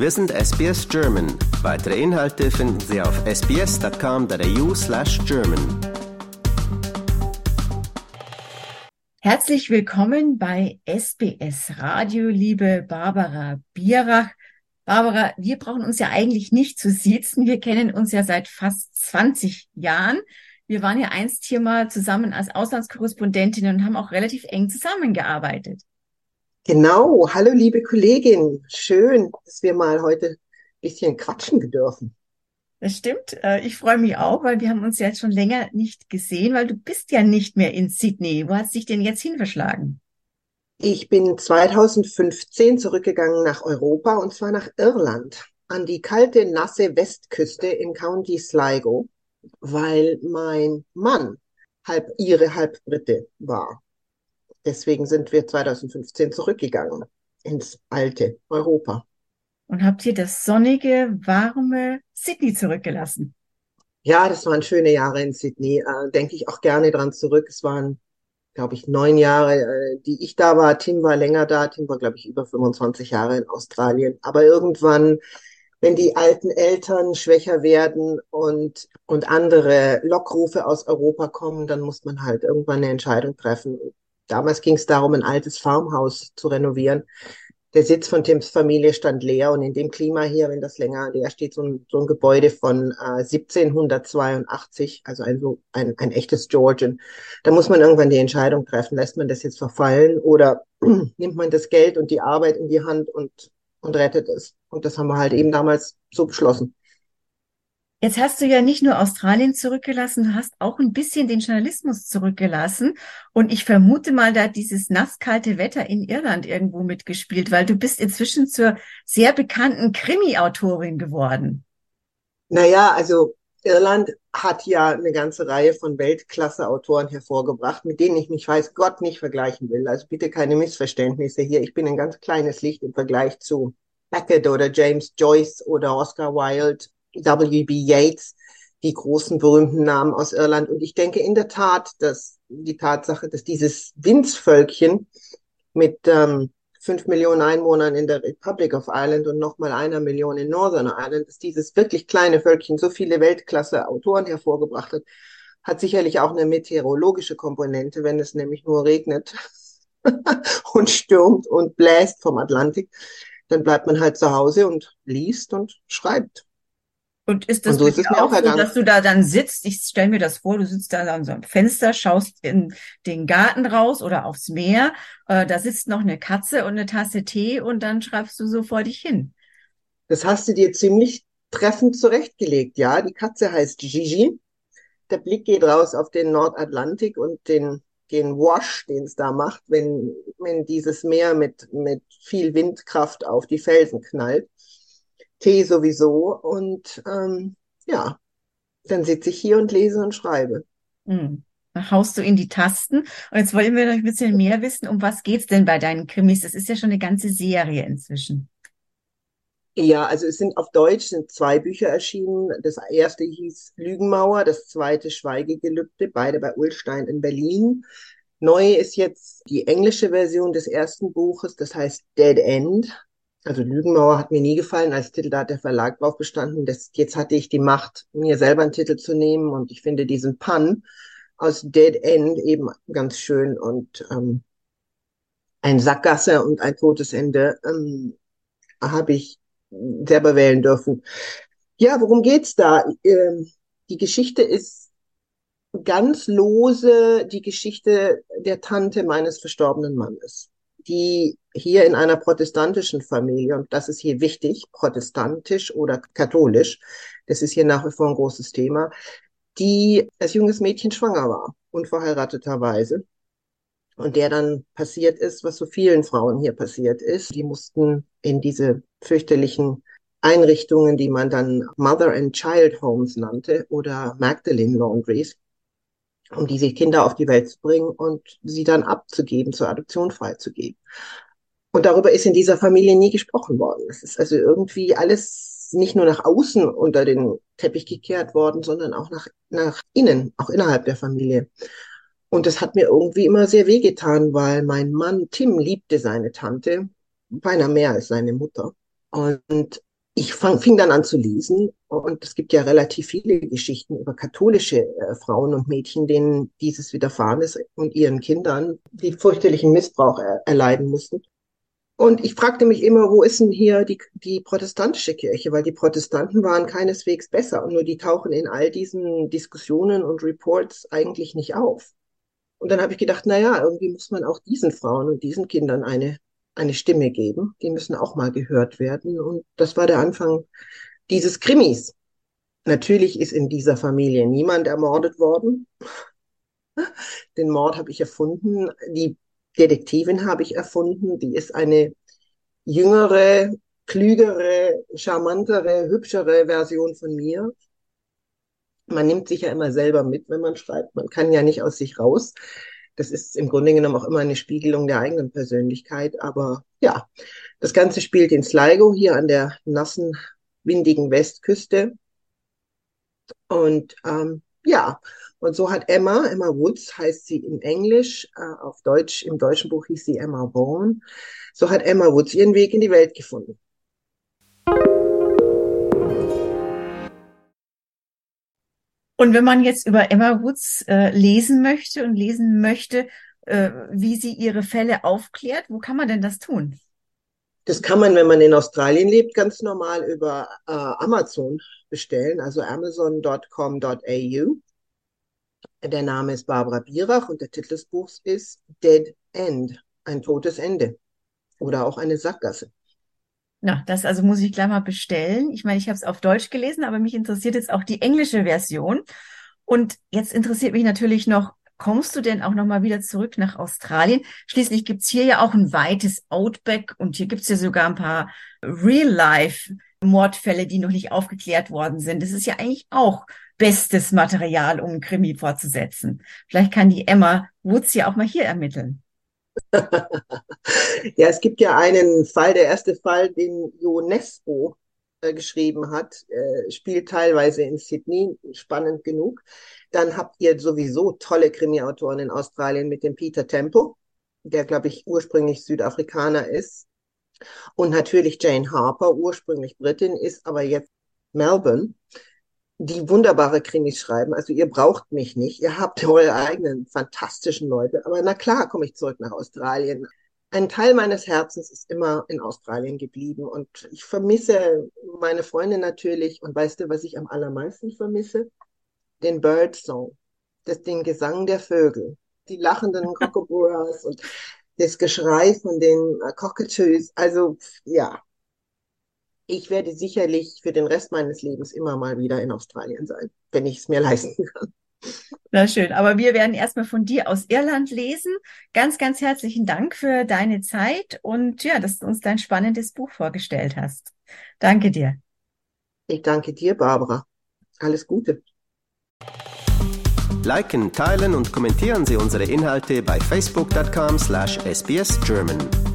Wir sind SBS German. Weitere Inhalte finden Sie auf sbs.com.au slash German. Herzlich willkommen bei SBS Radio, liebe Barbara Bierach. Barbara, wir brauchen uns ja eigentlich nicht zu siezen. Wir kennen uns ja seit fast 20 Jahren. Wir waren ja einst hier mal zusammen als Auslandskorrespondentin und haben auch relativ eng zusammengearbeitet. Genau. Hallo, liebe Kollegin. Schön, dass wir mal heute ein bisschen quatschen dürfen. Das stimmt. Äh, ich freue mich auch, weil wir haben uns ja jetzt schon länger nicht gesehen, weil du bist ja nicht mehr in Sydney. Wo hast dich denn jetzt hin verschlagen? Ich bin 2015 zurückgegangen nach Europa und zwar nach Irland an die kalte, nasse Westküste in County Sligo, weil mein Mann halb ihre, halb Brite war. Deswegen sind wir 2015 zurückgegangen ins alte Europa. Und habt ihr das sonnige, warme Sydney zurückgelassen? Ja, das waren schöne Jahre in Sydney. Äh, denke ich auch gerne dran zurück. Es waren, glaube ich, neun Jahre, äh, die ich da war. Tim war länger da. Tim war, glaube ich, über 25 Jahre in Australien. Aber irgendwann, wenn die alten Eltern schwächer werden und, und andere Lockrufe aus Europa kommen, dann muss man halt irgendwann eine Entscheidung treffen. Damals ging es darum, ein altes Farmhaus zu renovieren. Der Sitz von Tims Familie stand leer und in dem Klima hier, wenn das länger leer steht, so ein, so ein Gebäude von äh, 1782, also ein, so ein, ein echtes Georgian, da muss man irgendwann die Entscheidung treffen, lässt man das jetzt verfallen oder nimmt man das Geld und die Arbeit in die Hand und, und rettet es. Und das haben wir halt eben damals so beschlossen. Jetzt hast du ja nicht nur Australien zurückgelassen, du hast auch ein bisschen den Journalismus zurückgelassen. Und ich vermute mal, da hat dieses nasskalte Wetter in Irland irgendwo mitgespielt, weil du bist inzwischen zur sehr bekannten Krimi-Autorin geworden. Naja, also Irland hat ja eine ganze Reihe von Weltklasse-Autoren hervorgebracht, mit denen ich mich weiß Gott nicht vergleichen will. Also bitte keine Missverständnisse hier. Ich bin ein ganz kleines Licht im Vergleich zu Beckett oder James Joyce oder Oscar Wilde W.B. Yeats, die großen berühmten Namen aus Irland. Und ich denke in der Tat, dass die Tatsache, dass dieses Winzvölkchen mit ähm, fünf Millionen Einwohnern in der Republic of Ireland und nochmal einer Million in Northern Ireland, dass dieses wirklich kleine Völkchen so viele Weltklasse-Autoren hervorgebracht hat, hat sicherlich auch eine meteorologische Komponente, wenn es nämlich nur regnet und stürmt und bläst vom Atlantik, dann bleibt man halt zu Hause und liest und schreibt. Und ist das und so ist auch, so, dass du da dann sitzt? Ich stelle mir das vor, du sitzt da an so einem Fenster, schaust in den Garten raus oder aufs Meer. Äh, da sitzt noch eine Katze und eine Tasse Tee und dann schreibst du so vor dich hin. Das hast du dir ziemlich treffend zurechtgelegt, ja. Die Katze heißt Gigi. Der Blick geht raus auf den Nordatlantik und den, den Wash, den es da macht, wenn, wenn dieses Meer mit, mit viel Windkraft auf die Felsen knallt. Tee sowieso. Und ähm, ja, dann sitze ich hier und lese und schreibe. Mhm. Dann haust du in die Tasten. Und jetzt wollen wir noch ein bisschen mehr wissen, um was geht's denn bei deinen Krimis? Das ist ja schon eine ganze Serie inzwischen. Ja, also es sind auf Deutsch sind zwei Bücher erschienen. Das erste hieß Lügenmauer, das zweite Schweigegelübde, beide bei Ulstein in Berlin. Neu ist jetzt die englische Version des ersten Buches, das heißt Dead End. Also Lügenmauer hat mir nie gefallen als Titel, da hat der Verlag drauf bestanden. Das, jetzt hatte ich die Macht, mir selber einen Titel zu nehmen und ich finde diesen Pun aus Dead End eben ganz schön und ähm, ein Sackgasse und ein totes Ende ähm, habe ich selber wählen dürfen. Ja, worum geht's da? Ähm, die Geschichte ist ganz lose die Geschichte der Tante meines verstorbenen Mannes die hier in einer protestantischen Familie, und das ist hier wichtig, protestantisch oder katholisch, das ist hier nach wie vor ein großes Thema, die als junges Mädchen schwanger war, unverheirateterweise. Und der dann passiert ist, was so vielen Frauen hier passiert ist. Die mussten in diese fürchterlichen Einrichtungen, die man dann Mother and Child Homes nannte oder Magdalene Laundries, um diese Kinder auf die Welt zu bringen und sie dann abzugeben, zur Adoption freizugeben. Und darüber ist in dieser Familie nie gesprochen worden. Es ist also irgendwie alles nicht nur nach außen unter den Teppich gekehrt worden, sondern auch nach, nach innen, auch innerhalb der Familie. Und das hat mir irgendwie immer sehr wehgetan, weil mein Mann Tim liebte seine Tante beinahe mehr als seine Mutter. Und ich fang, fing dann an zu lesen und es gibt ja relativ viele Geschichten über katholische äh, Frauen und Mädchen, denen dieses widerfahren ist und ihren Kindern, die fürchterlichen Missbrauch er, erleiden mussten. Und ich fragte mich immer, wo ist denn hier die, die protestantische Kirche? Weil die Protestanten waren keineswegs besser und nur die tauchen in all diesen Diskussionen und Reports eigentlich nicht auf. Und dann habe ich gedacht, na ja, irgendwie muss man auch diesen Frauen und diesen Kindern eine eine Stimme geben. Die müssen auch mal gehört werden. Und das war der Anfang dieses Krimis. Natürlich ist in dieser Familie niemand ermordet worden. Den Mord habe ich erfunden. Die Detektivin habe ich erfunden. Die ist eine jüngere, klügere, charmantere, hübschere Version von mir. Man nimmt sich ja immer selber mit, wenn man schreibt. Man kann ja nicht aus sich raus. Das ist im Grunde genommen auch immer eine Spiegelung der eigenen Persönlichkeit. Aber ja, das Ganze spielt in Sligo hier an der nassen, windigen Westküste. Und ähm, ja, und so hat Emma, Emma Woods heißt sie in Englisch, äh, auf Deutsch, im deutschen Buch hieß sie Emma Vaughan. So hat Emma Woods ihren Weg in die Welt gefunden. Und wenn man jetzt über Emma Woods äh, lesen möchte und lesen möchte, äh, wie sie ihre Fälle aufklärt, wo kann man denn das tun? Das kann man, wenn man in Australien lebt, ganz normal über äh, Amazon bestellen, also amazon.com.au. Der Name ist Barbara Bierach und der Titel des Buchs ist Dead End, ein totes Ende oder auch eine Sackgasse. Na, das also muss ich gleich mal bestellen. Ich meine, ich habe es auf Deutsch gelesen, aber mich interessiert jetzt auch die englische Version. Und jetzt interessiert mich natürlich noch, kommst du denn auch nochmal wieder zurück nach Australien? Schließlich gibt's hier ja auch ein weites Outback und hier gibt's ja sogar ein paar Real-Life-Mordfälle, die noch nicht aufgeklärt worden sind. Das ist ja eigentlich auch bestes Material, um ein Krimi fortzusetzen. Vielleicht kann die Emma Woods ja auch mal hier ermitteln. ja, es gibt ja einen Fall, der erste Fall, den UNESCO äh, geschrieben hat, äh, spielt teilweise in Sydney, spannend genug. Dann habt ihr sowieso tolle Krimi-Autoren in Australien mit dem Peter Temple, der, glaube ich, ursprünglich Südafrikaner ist. Und natürlich Jane Harper, ursprünglich Britin, ist aber jetzt Melbourne die wunderbare Krimis schreiben. Also ihr braucht mich nicht. Ihr habt eure eigenen fantastischen Leute. Aber na klar, komme ich zurück nach Australien. Ein Teil meines Herzens ist immer in Australien geblieben und ich vermisse meine Freunde natürlich. Und weißt du, was ich am allermeisten vermisse? Den Bird Song, das, den Gesang der Vögel, die lachenden Kookaburras und das Geschrei von den Cockatoos. Also ja, ich werde sicherlich für den Rest meines Lebens immer mal wieder in Australien sein, wenn ich es mir leisten kann. Na schön, aber wir werden erstmal von dir aus Irland lesen. Ganz, ganz herzlichen Dank für deine Zeit und ja, dass du uns dein spannendes Buch vorgestellt hast. Danke dir. Ich danke dir, Barbara. Alles Gute. Liken, teilen und kommentieren Sie unsere Inhalte bei facebook.com slash sbsgerman.